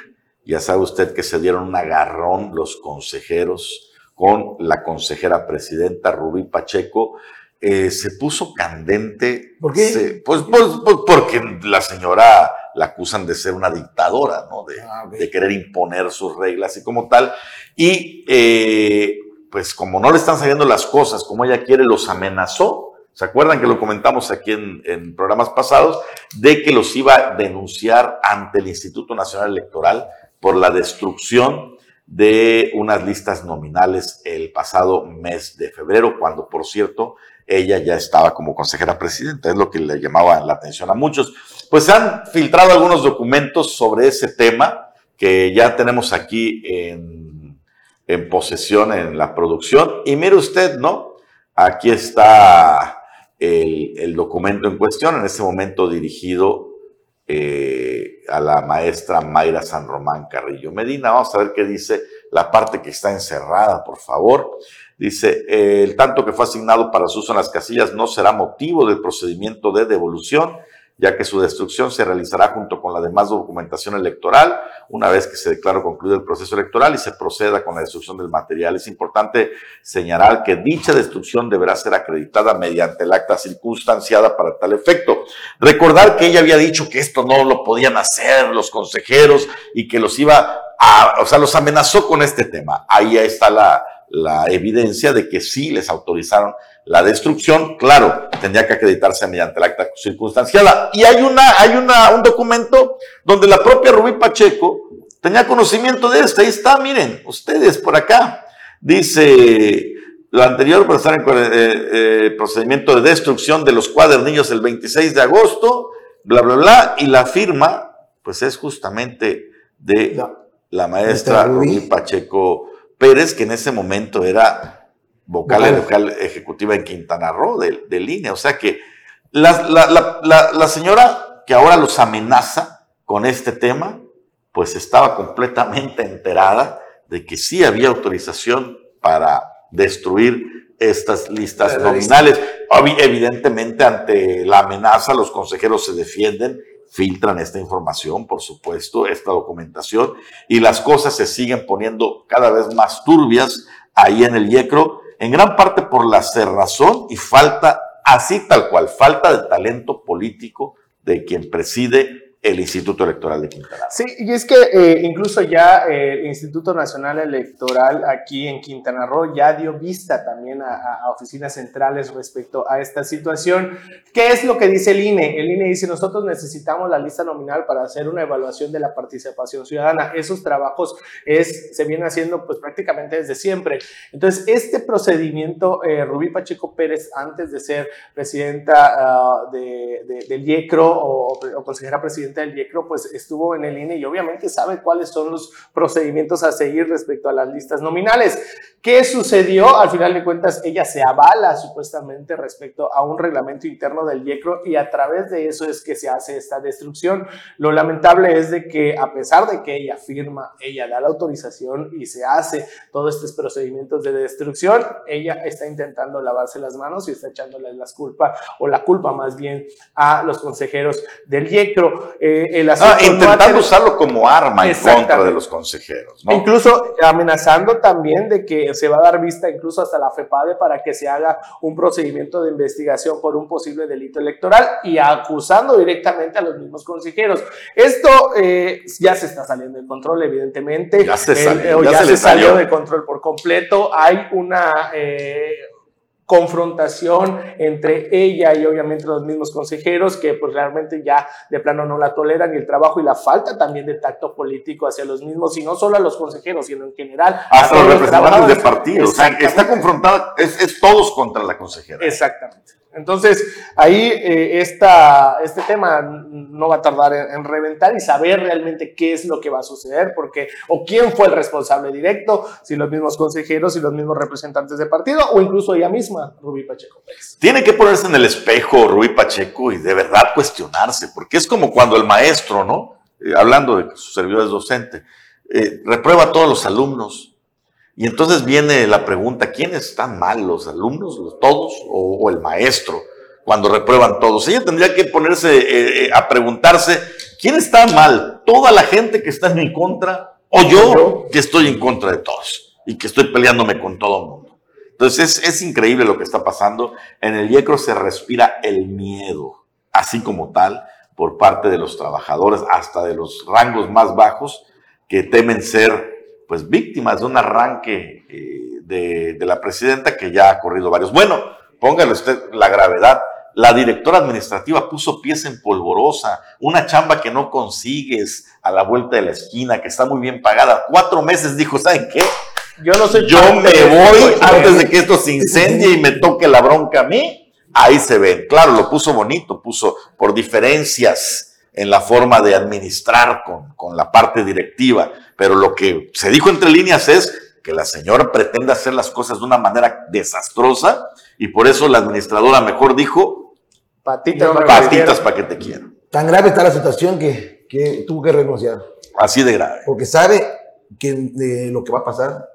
Ya sabe usted que se dieron un agarrón los consejeros con la consejera presidenta Rubí Pacheco. Eh, se puso candente. ¿Por qué? pues, pues, pues, porque la señora la acusan de ser una dictadora, ¿no? De, Ah, de querer imponer sus reglas y como tal. Y eh, pues como no le están saliendo las cosas como ella quiere, los amenazó. ¿Se acuerdan que lo comentamos aquí en, en programas pasados? De que los iba a denunciar ante el Instituto Nacional Electoral por la destrucción de unas listas nominales el pasado mes de febrero, cuando por cierto ella ya estaba como consejera presidenta, es lo que le llamaba la atención a muchos. Pues se han filtrado algunos documentos sobre ese tema que ya tenemos aquí en, en posesión en la producción. Y mire usted, ¿no? Aquí está el, el documento en cuestión, en este momento dirigido eh, a la maestra Mayra San Román Carrillo Medina. Vamos a ver qué dice la parte que está encerrada, por favor. Dice, el tanto que fue asignado para su uso en las casillas no será motivo del procedimiento de devolución, ya que su destrucción se realizará junto con la demás documentación electoral, una vez que se declare concluido el proceso electoral y se proceda con la destrucción del material. Es importante señalar que dicha destrucción deberá ser acreditada mediante el acta circunstanciada para tal efecto. Recordar que ella había dicho que esto no lo podían hacer los consejeros y que los iba a, o sea, los amenazó con este tema. Ahí está la, la evidencia de que sí les autorizaron la destrucción, claro, tendría que acreditarse mediante el acta circunstanciada. Y hay, una, hay una, un documento donde la propia Rubí Pacheco tenía conocimiento de esto. Ahí está, miren, ustedes por acá. Dice, lo anterior por estar en eh, eh, procedimiento de destrucción de los cuadernillos el 26 de agosto, bla, bla, bla, y la firma, pues es justamente de la maestra Rubí Pacheco Pérez, que en ese momento era vocal, ejecutiva en Quintana Roo del, del INE. O sea que la, la, señora que ahora los amenaza con este tema, pues estaba completamente enterada de que sí había autorización para destruir estas listas nominales. Evidentemente, ante la amenaza, los consejeros se defienden filtran esta información, por supuesto, esta documentación, y las cosas se siguen poniendo cada vez más turbias ahí en el IECRO, en gran parte por la cerrazón y falta, así tal cual, falta de talento político de quien preside el Instituto Electoral de Quintana Roo. Sí, y es que eh, incluso ya eh, el Instituto Nacional Electoral aquí en Quintana Roo ya dio vista también a, oficinas centrales respecto a esta situación. ¿Qué es lo que dice el INE? El INE dice, nosotros necesitamos la lista nominal para hacer una evaluación de la participación ciudadana. Esos trabajos es, se vienen haciendo pues prácticamente desde siempre. Entonces, este procedimiento, eh, Rubí Pacheco Pérez, antes de ser presidenta ah, de, del IECRO o consejera presidenta, del IECRO, pues estuvo en el INE y obviamente sabe cuáles son los procedimientos a seguir respecto a las listas nominales. ¿Qué sucedió? Al final de cuentas, ella se avala supuestamente respecto a un reglamento interno del IECRO y a través de eso es que se hace esta destrucción. Lo lamentable es de que a pesar de que ella firma, ella da la autorización y se hace todos estos procedimientos de destrucción, ella está intentando lavarse las manos y está echándole las culpas o la culpa más bien a los consejeros del IECRO. Eh, ah, intentando usarlo como arma en contra de los consejeros. Incluso amenazando también de que se va a dar vista incluso hasta la FEPADE para que se haga un procedimiento de investigación por un posible delito electoral y acusando directamente a los mismos consejeros. Esto eh, ya se está saliendo de control, evidentemente. Ya se, salió, ya se, salió de control por completo. Hay una... Confrontación entre ella y obviamente los mismos consejeros que pues realmente ya de plano no la toleran y el trabajo y la falta también de tacto político hacia los mismos y no solo a los consejeros sino en general hasta los representantes de partidos o sea, está confrontada es, es todos contra la consejera. Exactamente entonces, ahí eh, este tema no va a tardar en, reventar y saber realmente qué es lo que va a suceder, porque o quién fue el responsable directo, si los mismos consejeros, si los mismos representantes de partido o incluso ella misma, Rubí Pacheco Pérez. Tiene que ponerse en el espejo Rubí Pacheco y de verdad cuestionarse, porque es como cuando el maestro, ¿no? Eh, hablando de que su servidor es docente, eh, reprueba a todos los alumnos y entonces viene la pregunta, ¿quiénes están mal, los alumnos, los todos o, el maestro, cuando reprueban todos? Ella tendría que ponerse eh, eh, a preguntarse, ¿quién está mal? ¿Toda la gente que está en mi contra o yo que estoy en contra de todos y que estoy peleándome con todo el mundo? Entonces es, es increíble lo que está pasando. En el IECRO se respira el miedo, así como tal, por parte de los trabajadores, hasta de los rangos más bajos, que temen ser pues víctimas de un arranque eh, de, la presidenta que ya ha corrido varios. Bueno, póngale usted la gravedad. La directora administrativa puso pies en polvorosa, una chamba que no consigues a la vuelta de la esquina, que está muy bien pagada. Cuatro meses dijo, ¿saben qué? Yo no sé. Yo me voy antes de que esto se incendie y me toque la bronca a mí. Ahí se ven. Claro, lo puso bonito, puso por diferencias en la forma de administrar con, con la parte directiva pero lo que se dijo entre líneas es que la señora pretende hacer las cosas de una manera desastrosa y por eso la administradora mejor dijo, patitas, para que te quieran. Tan grave está la situación que, que tuvo que renunciar. Así de grave. Porque sabe que de lo que va a pasar.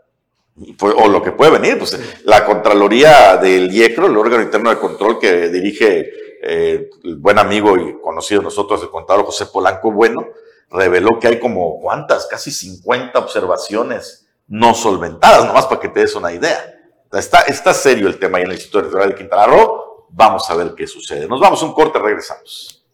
O lo que puede venir, pues la Contraloría del IECRO, el órgano interno de control que dirige eh, el buen amigo y conocido de nosotros, el contador José Polanco Bueno, reveló que hay como, ¿cuántas? Casi 50 observaciones no solventadas, nomás para que te des una idea. Está, está serio el tema ahí en el Instituto Electoral de Quintana Roo. Vamos a ver qué sucede. Nos vamos un corte, regresamos.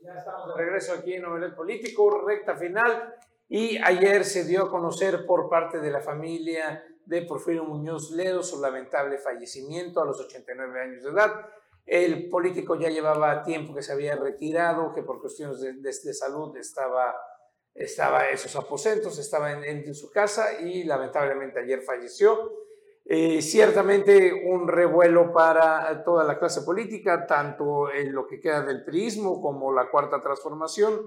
Ya estamos de regreso aquí en Novelet Político, recta final. Y ayer se dio a conocer por parte de la familia de Porfirio Muñoz Ledo, su lamentable fallecimiento a los 89 años de edad. El político ya llevaba tiempo que se había retirado, que por cuestiones de, salud estaba, en esos aposentos, estaba en, en, su casa y lamentablemente ayer falleció. Eh, ciertamente un revuelo para toda la clase política, tanto en lo que queda del priismo como la cuarta transformación.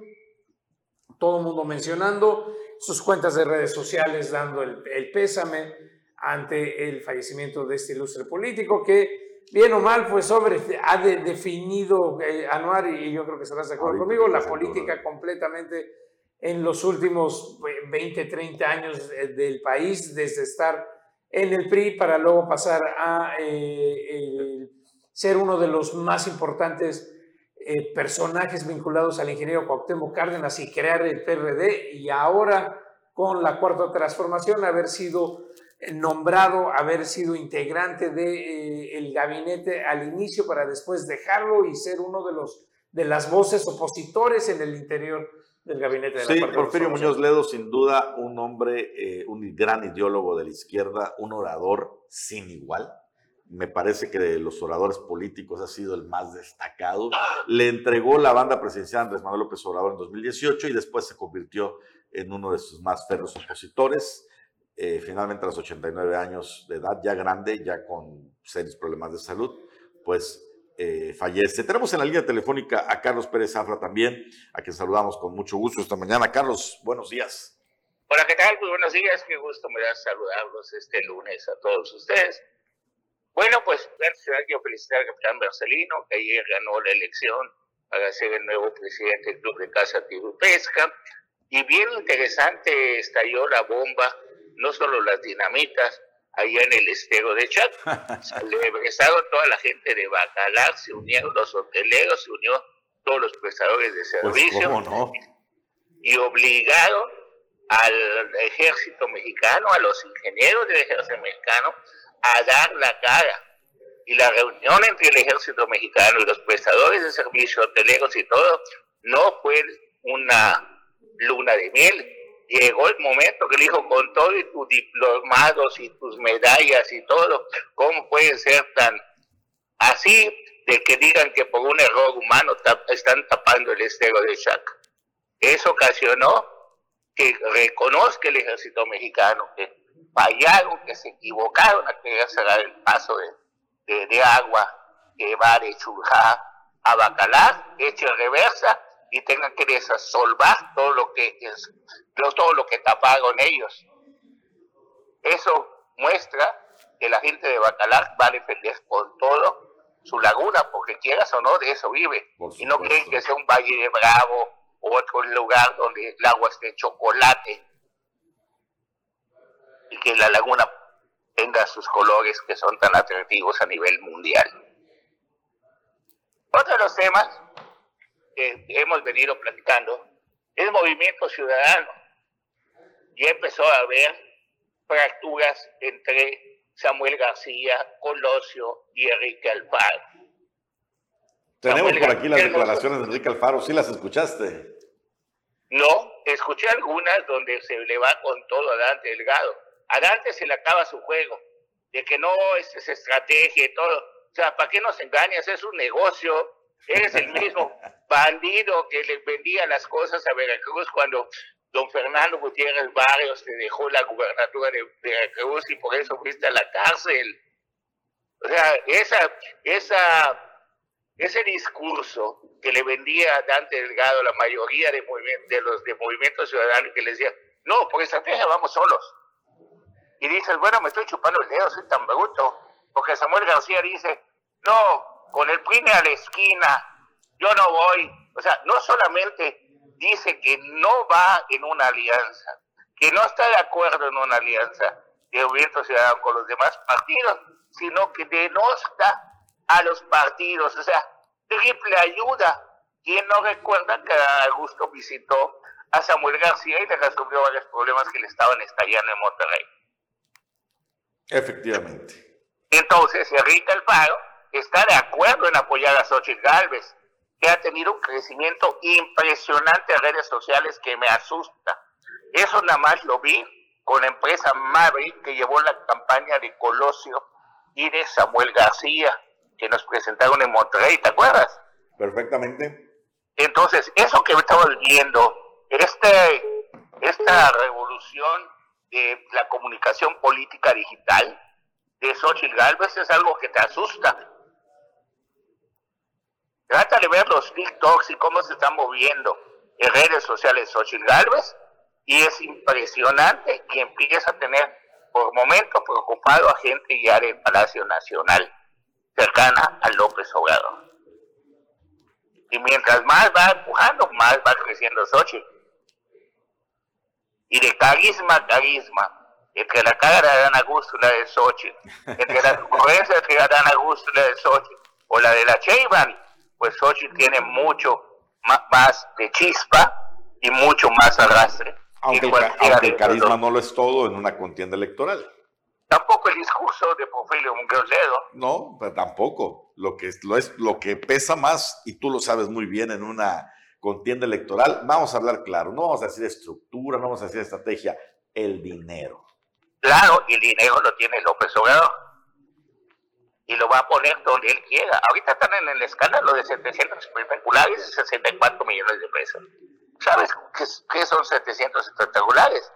Todo el mundo mencionando sus cuentas de redes sociales, dando el, el pésame ante el fallecimiento de este ilustre político que, bien o mal, pues sobre, ha de, definido eh, Anuar, y yo creo que estarás de acuerdo conmigo, la política completamente en los últimos 20, 30 años del país, desde estar en el PRI para luego pasar a eh, eh, ser uno de los más importantes eh, personajes vinculados al ingeniero Cuauhtémoc Cárdenas y crear el PRD y ahora con la cuarta transformación haber sido nombrado, haber sido integrante del de, el gabinete al inicio para después dejarlo y ser uno de los de las voces opositores en el interior del gabinete de la Sí, Porfirio Muñoz Ledo, sin duda, un hombre, eh, un gran ideólogo de la izquierda, un orador sin igual. Me parece que de los oradores políticos ha sido el más destacado. Le entregó la banda presidencial a Andrés Manuel López Obrador en 2018 y después se convirtió en uno de sus más férreos opositores. Eh, finalmente, a los 89 años de edad, ya grande, ya con serios problemas de salud, pues eh, fallece. Tenemos en la línea telefónica a Carlos Pérez Zafra también, a quien saludamos con mucho gusto esta mañana. Carlos, buenos días. Hola, ¿qué tal? Muy buenos días, qué gusto me da saludarlos este lunes a todos ustedes. Bueno, pues quiero felicitar al capitán Barcelino, que ayer ganó la elección para ser el nuevo presidente del Club de Casa Tiro Pesca. Y bien interesante estalló la bomba, no solo las dinamitas, allá en el estero de Chac. Celebraron [laughs] toda la gente de Bacalar, se unieron los hoteleros, se unió todos los prestadores de servicio. Pues, ¿cómo no? Y obligaron al ejército mexicano, a los ingenieros del ejército mexicano, a dar la cara. Y la reunión entre el ejército mexicano y los prestadores de servicio, hoteleros y todo, no fue una luna de miel, llegó el momento que le dijo, con todo y tus diplomados y tus medallas y todo, ¿cómo puede ser tan así de que digan que por un error humano están tapando el estero de Chac? Eso ocasionó que reconozca el ejército mexicano que fallaron, que se equivocaron a querer cerrar el paso de, de, de agua que va de Churjá a Bacalar, hecho en reversa, y tengan que desasolvar todo lo que es, todo lo que taparon ellos. Eso muestra que la gente de Bacalar va a defender con todo su laguna, porque quieras o no, de eso vive. Y no creen que sea un valle de Bravo o otro lugar donde el agua esté de chocolate y que la laguna tenga sus colores que son tan atractivos a nivel mundial. Otro de los temas que hemos venido platicando es movimiento ciudadano. Ya empezó a haber fracturas entre Samuel García, Colosio y Enrique Alfaro. Tenemos Samuel por aquí las declaraciones de Enrique Alfaro, ¿sí las escuchaste? No, escuché algunas donde se le va con todo a Dante Delgado. A Dante se le acaba su juego, de que no es, es estrategia y todo. O sea, ¿para qué nos engañas? Es un negocio Eres el mismo [laughs] bandido que le vendía las cosas a Veracruz cuando don Fernando Gutiérrez Barrios te dejó la gubernatura de Veracruz y por eso fuiste a la cárcel. O sea, esa, esa, ese discurso que le vendía a Dante Delgado la mayoría de, de los de Movimiento Ciudadano que le decía, no, por estrategia vamos solos. Y dices, bueno, me estoy chupando el dedo, soy tan bruto. Porque Samuel García dice, no, con el PRI a la esquina, yo no voy. O sea, no solamente dice que no va en una alianza, que no está de acuerdo en una alianza de Movimiento Ciudadano con los demás partidos, sino que denosta a los partidos. O sea, triple ayuda. ¿Quién no recuerda que Augusto visitó a Samuel García y le resolvió varios problemas que le estaban estallando en Monterrey? Efectivamente. Entonces, Enrique Alfaro está de acuerdo en apoyar a Xochitl Galvez, que ha tenido un crecimiento impresionante en redes sociales que me asusta. Eso nada más lo vi con la empresa Maverick que llevó la campaña de Colosio y de Samuel García. que nos presentaron en Monterrey, ¿te acuerdas? Perfectamente. Entonces, eso que estamos viendo, este, esta revolución de la comunicación política digital de Xochitl Galvez es algo que te asusta. Trata de ver los TikToks y cómo se están moviendo en redes sociales Xochitl Galvez y es impresionante que empieza a tener por momentos preocupado a gente ya del Palacio Nacional, cercana a López Obrador. Y mientras más va empujando, más va creciendo Xochitl. Y de carisma a carisma, entre la cara de Adán Augusto y la de Xochitl, entre la concurrencia entre Adán Augusto y la de Xochitl, o la de la Cheyman, pues Xochitl tiene mucho más de chispa y mucho más arrastre. Aunque, el, aunque el carisma no lo es todo en una contienda electoral. Tampoco el discurso de Porfirio Muñoz Ledo. No, pero tampoco. Lo que, lo, es, lo que pesa más, y tú lo sabes muy bien en una contienda electoral, vamos a hablar claro, no vamos a decir estructura, no vamos a decir estrategia, el dinero. Claro, y el dinero lo tiene López Obrador. Y lo va a poner donde él quiera. Ahorita están en el escándalo de 700 espectaculares y 64 millones de pesos. ¿Sabes qué, son 700 espectaculares?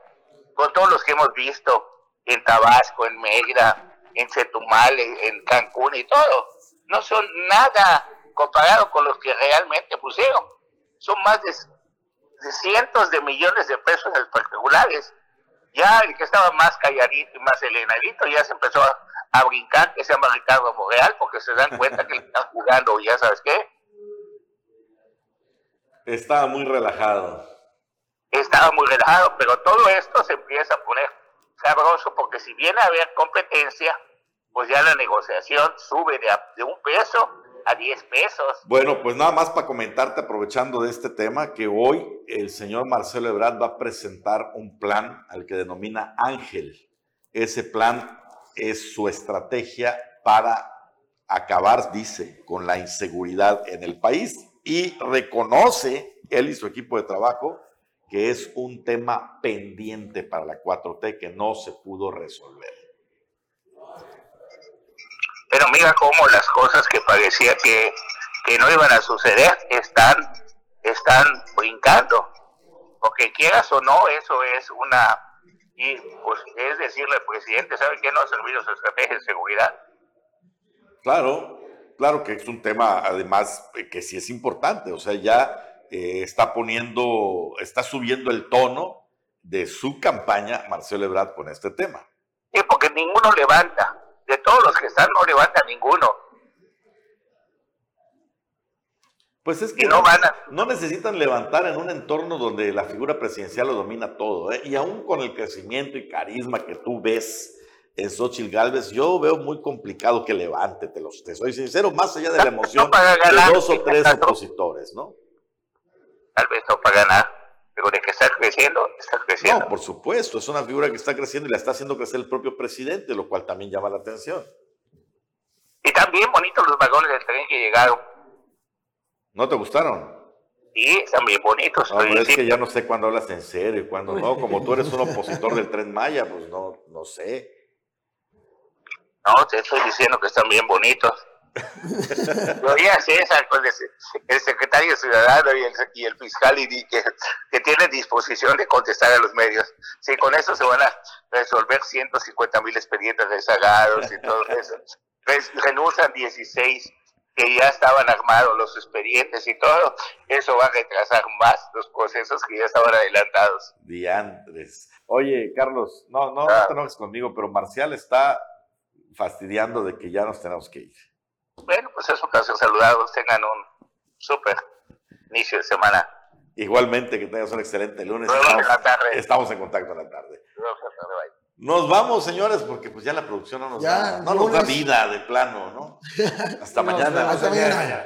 Con todos los que hemos visto en Tabasco, en Mérida, en Chetumal, en Cancún y todo. No son nada comparado con los que realmente pusieron. Son más de, cientos de millones de pesos espectaculares. Ya el que estaba más calladito y más selenadito ya se empezó a, a brincar, que se llama Ricardo Moreal, porque se dan cuenta que están [laughs] jugando, ya sabes qué, estaba muy relajado. Estaba muy relajado, pero todo esto se empieza a poner sabroso porque si viene a haber competencia, pues ya la negociación sube de, de un peso a 10 pesos. Bueno, pues nada más para comentarte, aprovechando de este tema, que hoy el señor Marcelo Ebrard va a presentar un plan al que denomina Ángel. Ese plan es su estrategia para acabar, dice, con la inseguridad en el país y reconoce él y su equipo de trabajo que es un tema pendiente para la 4T que no se pudo resolver. Pero mira cómo las cosas que parecía que, que no iban a suceder están, están brincando. Porque quieras o no, eso es una... Y pues es decirle al presidente, ¿sabe qué no ha servido su estrategia de seguridad? Claro, Claro que es un tema, además, eh, que sí es importante, o sea, ya eh, está poniendo, está subiendo el tono de su campaña Marcelo Ebrard con este tema. Sí, porque ninguno levanta, de todos los que están no levanta ninguno. Pues es que no, van no necesitan levantar en un entorno donde la figura presidencial lo domina todo, ¿eh? y aún con el crecimiento y carisma que tú ves en Xochitl Galvez, yo veo muy complicado que levante, te, los, te soy sincero, más allá de la emoción de dos o tres opositores, ¿no? Tal vez no para ganar, pero de que está creciendo, está creciendo. No, por supuesto, es una figura que está creciendo y la está haciendo crecer el propio presidente, lo cual también llama la atención. Y también bonitos los vagones del tren que llegaron. ¿No te gustaron? Sí, están bien bonitos. No, es que ya no sé cuándo hablas en serio y cuándo no. Como tú eres un opositor del tren Maya, pues no, no sé. No, te estoy diciendo que están bien bonitos. [laughs] Gloria César, con el, secretario ciudadano y el, y el fiscal y que, que tienen disposición de contestar a los medios. Sí, con eso se van a resolver 150 mil expedientes rezagados y todo eso. [laughs] Renuncian 16 que ya estaban armados los expedientes y todo. Eso va a retrasar más los procesos que ya estaban adelantados. Diantres. Oye, Carlos, no, no, no ah. te enojes conmigo, pero Marcial está fastidiando de que ya nos tenemos que ir. Bueno, pues es un placer saludados. Tengan un súper inicio de semana. Igualmente, que tengas un excelente lunes. Estamos, en contacto en la tarde. Nos vamos, señores, porque pues ya la producción no nos, da, no nos da vida de plano, ¿no? [laughs] Hasta mañana. Hasta mañana.